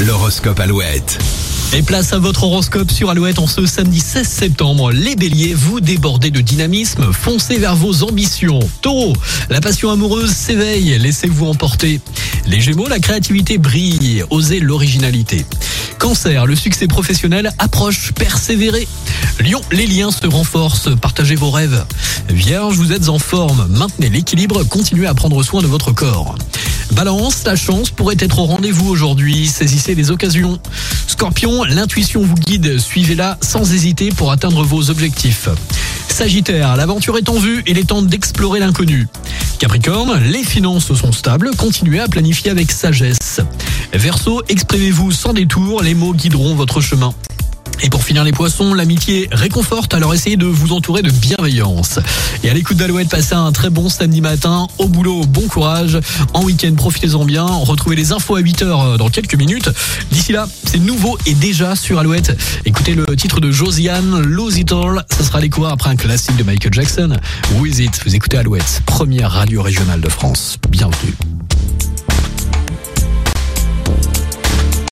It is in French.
L'horoscope Alouette. Et place à votre horoscope sur Alouette en ce samedi 16 septembre. Les béliers, vous débordez de dynamisme, foncez vers vos ambitions. Taureau, la passion amoureuse s'éveille, laissez-vous emporter. Les gémeaux, la créativité brille, osez l'originalité. Cancer, le succès professionnel approche, persévérez. Lion, les liens se renforcent, partagez vos rêves. Vierge, vous êtes en forme, maintenez l'équilibre, continuez à prendre soin de votre corps. Balance, la chance pourrait être au rendez-vous aujourd'hui, saisissez les occasions. Scorpion, l'intuition vous guide, suivez-la sans hésiter pour atteindre vos objectifs. Sagittaire, l'aventure est en vue, il est temps d'explorer l'inconnu. Capricorne, les finances sont stables, continuez à planifier avec sagesse. Verseau, exprimez-vous sans détour, les mots guideront votre chemin. Et pour finir les poissons, l'amitié réconforte, alors essayez de vous entourer de bienveillance. Et à l'écoute d'Alouette, passez un très bon samedi matin. Au boulot, bon courage. En week-end, profitez-en bien. Retrouvez les infos à 8h dans quelques minutes. D'ici là, c'est nouveau et déjà sur Alouette. Écoutez le titre de Josiane, Lose It All. Ça sera les cours après un classique de Michael Jackson. With It, vous écoutez Alouette, première radio régionale de France. Bienvenue.